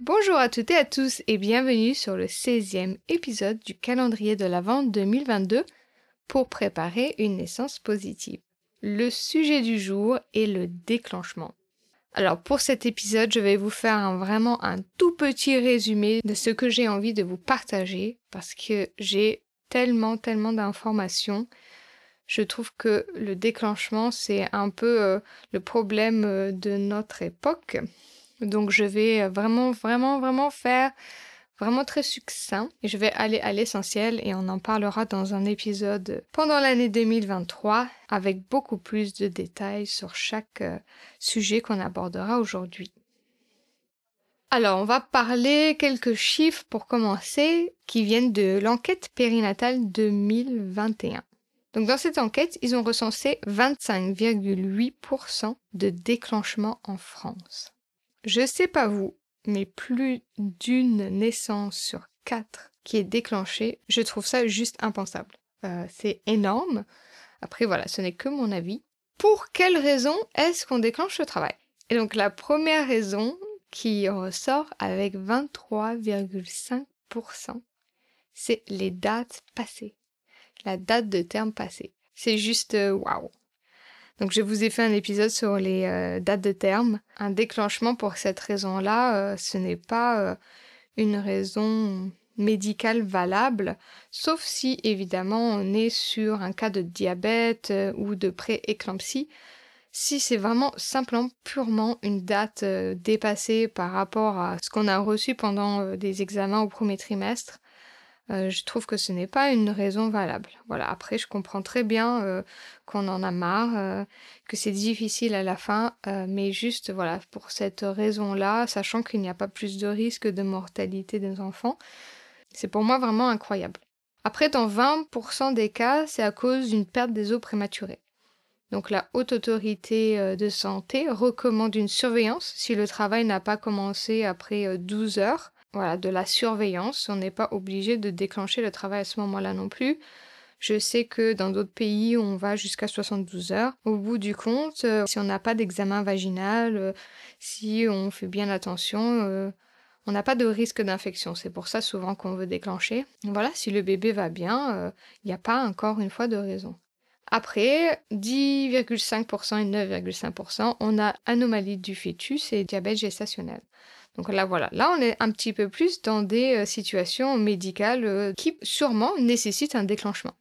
Bonjour à toutes et à tous et bienvenue sur le 16e épisode du calendrier de l'Avent 2022 pour préparer une naissance positive. Le sujet du jour est le déclenchement. Alors pour cet épisode, je vais vous faire vraiment un tout petit résumé de ce que j'ai envie de vous partager parce que j'ai tellement, tellement d'informations. Je trouve que le déclenchement, c'est un peu euh, le problème euh, de notre époque. Donc je vais euh, vraiment, vraiment, vraiment faire vraiment très succinct. Et je vais aller à l'essentiel et on en parlera dans un épisode pendant l'année 2023 avec beaucoup plus de détails sur chaque sujet qu'on abordera aujourd'hui. Alors, on va parler quelques chiffres pour commencer qui viennent de l'enquête périnatale 2021. Donc, dans cette enquête, ils ont recensé 25,8% de déclenchement en France. Je sais pas vous, mais plus d'une naissance sur quatre qui est déclenchée, je trouve ça juste impensable. Euh, c'est énorme. Après, voilà, ce n'est que mon avis. Pour quelle raison est-ce qu'on déclenche le travail? Et donc, la première raison, qui ressort avec 23,5%. C'est les dates passées. La date de terme passée. C'est juste euh, waouh. Donc je vous ai fait un épisode sur les euh, dates de terme. Un déclenchement pour cette raison-là, euh, ce n'est pas une raison médicale valable, sauf si évidemment on est sur un cas de diabète ou de pré-éclampsie si c'est vraiment simplement purement une date euh, dépassée par rapport à ce qu'on a reçu pendant euh, des examens au premier trimestre, euh, je trouve que ce n'est pas une raison valable. Voilà, après je comprends très bien qu'on en a marre, que c'est difficile à la fin, mais juste voilà, pour cette raison-là, sachant qu'il n'y a pas plus de risque de mortalité des enfants, c'est pour moi vraiment incroyable. Après, dans 20% des cas, c'est à cause d'une perte des os prématurée. Donc la haute autorité euh, de santé recommande une surveillance si le travail n'a pas commencé après 12 euh, heures. Voilà, de la surveillance, on n'est pas obligé de déclencher le travail à ce moment-là non plus. Je sais que dans d'autres pays, on va jusqu'à 72 heures. Au bout du compte, euh, si on n'a pas d'examen vaginal, si on fait bien attention, on n'a pas de risque d'infection. C'est pour ça souvent qu'on veut déclencher. Voilà, si le bébé va bien, il n'y a pas encore une fois de raison. Après, 10,5% et 9,5%, on a anomalie du fœtus et diabète gestationnel. Donc là, voilà. Là, on est un petit peu plus dans des euh, situations médicales euh, qui sûrement nécessitent un déclenchement.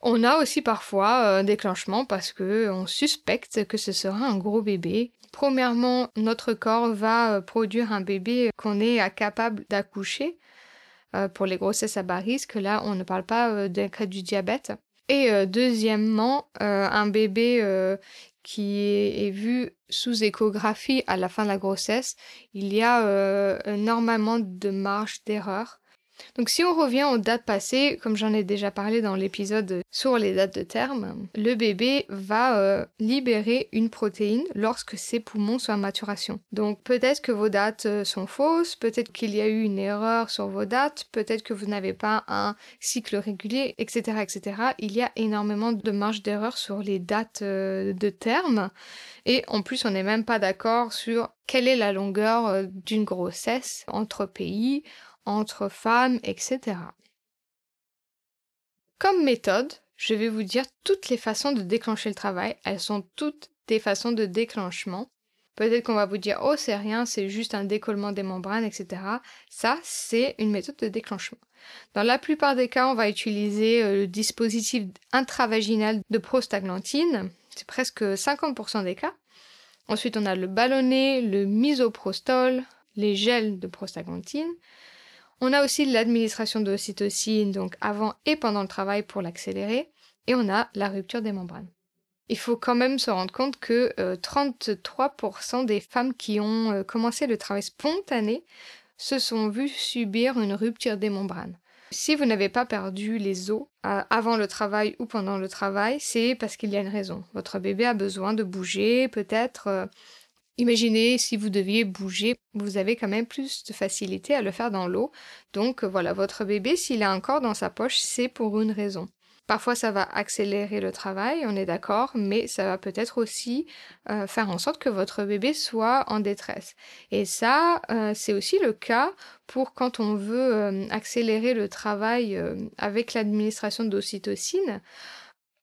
On a aussi parfois euh, un déclenchement parce qu'on suspecte que ce sera un gros bébé. Premièrement, notre corps va produire un bébé qu'on est capable d'accoucher. pour les grossesses à bas risque, là, on ne parle pas d'un cas du diabète. Et deuxièmement, un bébé qui est, vu sous échographie à la fin de la grossesse, il y a normalement de marge d'erreur. Donc si on revient aux dates passées, comme j'en ai déjà parlé dans l'épisode sur les dates de terme, le bébé va euh, libérer une protéine lorsque ses poumons sont en maturation. Donc peut-être que vos dates euh, sont fausses, peut-être qu'il y a eu une erreur sur vos dates, peut-être que vous n'avez pas un cycle régulier, etc., etc. Il y a énormément de marge d'erreur sur les dates euh, de terme. Et en plus, on n'est même pas d'accord sur quelle est la longueur d'une grossesse entre pays entre femmes, etc. Comme méthode, je vais vous dire toutes les façons de déclencher le travail. Elles sont toutes des façons de déclenchement. Peut-être qu'on va vous dire, oh, c'est rien, c'est juste un décollement des membranes, etc. Ça, c'est une méthode de déclenchement. Dans la plupart des cas, on va utiliser euh, le dispositif intravaginal de prostaglantine. C'est presque 50% des cas. Ensuite, on a le ballonné, le misoprostol, les gels de prostaglantine. On a aussi l'administration d'ocytocine, donc avant et pendant le travail pour l'accélérer. Et on a la rupture des membranes. Il faut quand même se rendre compte que 33% euh, des femmes qui ont euh, commencé le travail spontané se sont vues subir une rupture des membranes. Si vous n'avez pas perdu les os euh, avant le travail ou pendant le travail, c'est parce qu'il y a une raison. Votre bébé a besoin de bouger, peut-être. Imaginez si vous deviez bouger, vous avez quand même plus de facilité à le faire dans l'eau. Donc voilà, votre bébé, s'il a encore dans sa poche, c'est pour une raison. Parfois, ça va accélérer le travail, on est d'accord, mais ça va peut-être aussi euh, faire en sorte que votre bébé soit en détresse. Et ça, euh, c'est aussi le cas pour quand on veut euh, accélérer le travail avec l'administration d'ocytocine.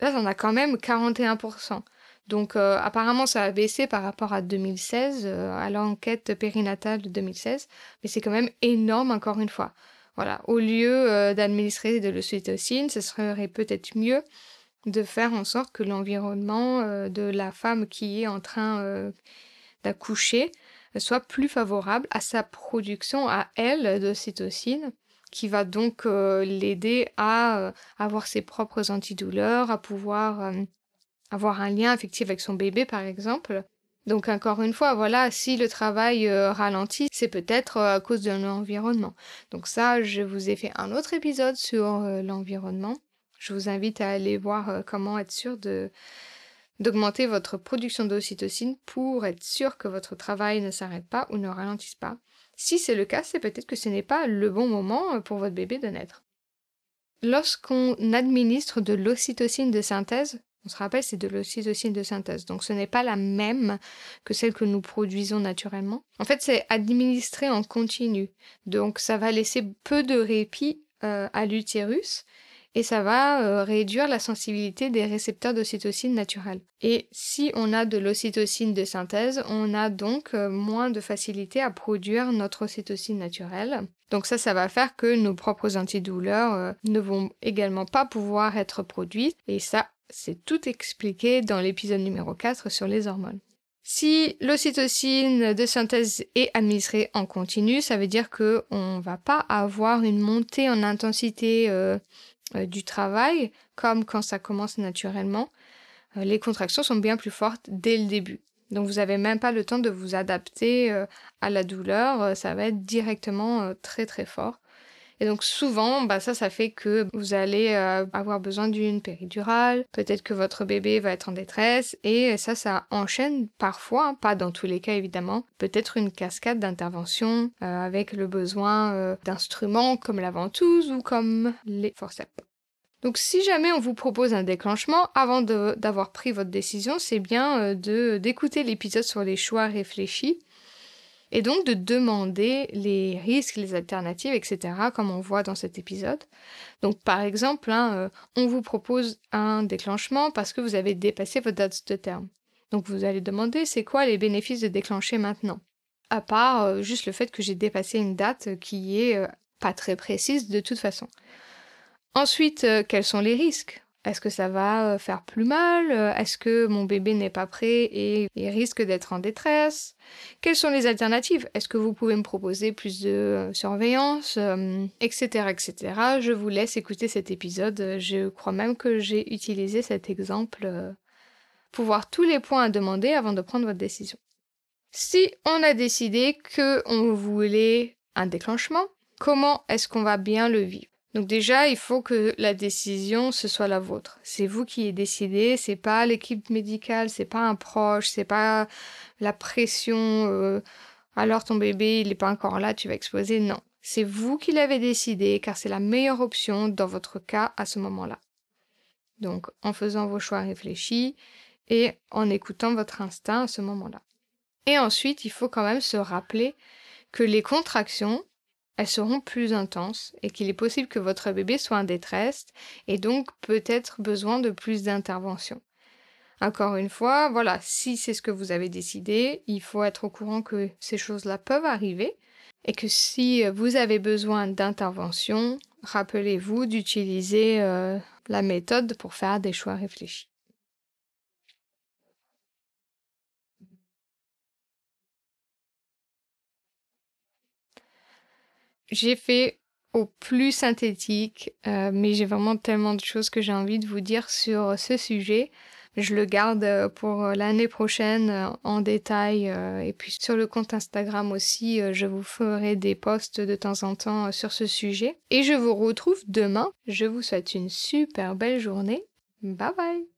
Là, on a quand même 41%. Donc apparemment ça a baissé par rapport à 2016, à l'enquête périnatale de 2016, mais c'est quand même énorme encore une fois. Voilà, au lieu euh, d'administrer de l'ocytocine, ce serait peut-être mieux de faire en sorte que l'environnement euh, de la femme qui est en train euh, d'accoucher soit plus favorable à sa production à elle d'ocytocine qui va donc l'aider à avoir ses propres antidouleurs, à pouvoir avoir un lien affectif avec son bébé par exemple, donc encore une fois, voilà, si le travail euh, ralentit, c'est peut-être euh, à cause de l'environnement. Donc ça, je vous ai fait un autre épisode sur euh, l'environnement. Je vous invite à aller voir comment être sûr d'augmenter votre production d'ocytocine pour être sûr que votre travail ne s'arrête pas ou ne ralentisse pas. Si c'est le cas, c'est peut-être que ce n'est pas le bon moment pour votre bébé de naître. Lorsqu'on administre de l'ocytocine de synthèse, on se rappelle, c'est de l'ocytocine de synthèse. Donc ce n'est pas la même que celle que nous produisons naturellement. En fait, c'est administré en continu. Donc ça va laisser peu de répit euh, à l'utérus et ça va euh, réduire la sensibilité des récepteurs d'ocytocine naturelle. Et si on a de l'ocytocine de synthèse, on a donc euh, moins de facilité à produire notre ocytocine naturelle. Donc ça, ça va faire que nos propres antidouleurs ne vont également pas pouvoir être produites et ça c'est tout expliqué dans l'épisode numéro 4 sur les hormones. Si l'ocytocine de synthèse est administrée en continu, ça veut dire qu'on ne va pas avoir une montée en intensité euh, euh, du travail comme quand ça commence naturellement. Euh, les contractions sont bien plus fortes dès le début. Donc vous n'avez même pas le temps de vous adapter à la douleur, ça va être directement très très fort. Et donc souvent, bah, ça, ça fait que vous allez euh, avoir besoin d'une péridurale, peut-être que votre bébé va être en détresse, et ça, ça enchaîne parfois, hein, pas dans tous les cas évidemment, peut-être une cascade d'interventions euh, avec le besoin euh, d'instruments comme la ventouse ou comme les forceps. Donc si jamais on vous propose un déclenchement, avant d'avoir pris votre décision, c'est bien d'écouter l'épisode sur les choix réfléchis et donc de demander les risques, les alternatives, etc., comme on voit dans cet épisode. Donc par exemple, hein, euh, on vous propose un déclenchement parce que vous avez dépassé votre date de terme. Donc vous allez demander c'est quoi les bénéfices de déclencher maintenant? À part euh, juste le fait que j'ai dépassé une date qui est euh, pas très précise de toute façon. Ensuite, quels sont les risques? Est-ce que ça va euh, faire plus mal euh, Est-ce que mon bébé n'est pas prêt et il risque d'être en détresse? Quelles sont les alternatives? Est-ce que vous pouvez me proposer plus de euh, surveillance Etc. etc. Je vous laisse écouter cet épisode. Je crois même que j'ai utilisé cet exemple pour voir tous les points à demander avant de prendre votre décision. Si on a décidé qu'on voulait un déclenchement, comment est-ce qu'on va bien le vivre? Donc déjà, il faut que la décision ce soit la vôtre. C'est vous qui décidez, décidé, c'est pas l'équipe médicale, c'est pas un proche, c'est pas la pression. Euh, alors ton bébé, il n'est pas encore là, tu vas exploser. Non, c'est vous qui l'avez décidé, car c'est la meilleure option dans votre cas à ce moment-là. Donc, en faisant vos choix réfléchis et en écoutant votre instinct à ce moment-là. Et ensuite, il faut quand même se rappeler que les contractions, elles seront plus intenses et qu'il est possible que votre bébé soit en détresse et donc peut-être besoin de plus d'intervention. Encore une fois, voilà, si c'est ce que vous avez décidé, il faut être au courant que ces choses-là peuvent arriver et que si vous avez besoin d'intervention, rappelez-vous d'utiliser euh, la méthode pour faire des choix réfléchis. J'ai fait au plus synthétique, euh, mais j'ai vraiment tellement de choses que j'ai envie de vous dire sur ce sujet. Je le garde euh, pour l'année prochaine euh, en détail et puis sur le compte Instagram aussi, je vous ferai des posts de temps en temps sur ce sujet. Et je vous retrouve demain. Je vous souhaite une super belle journée. Bye bye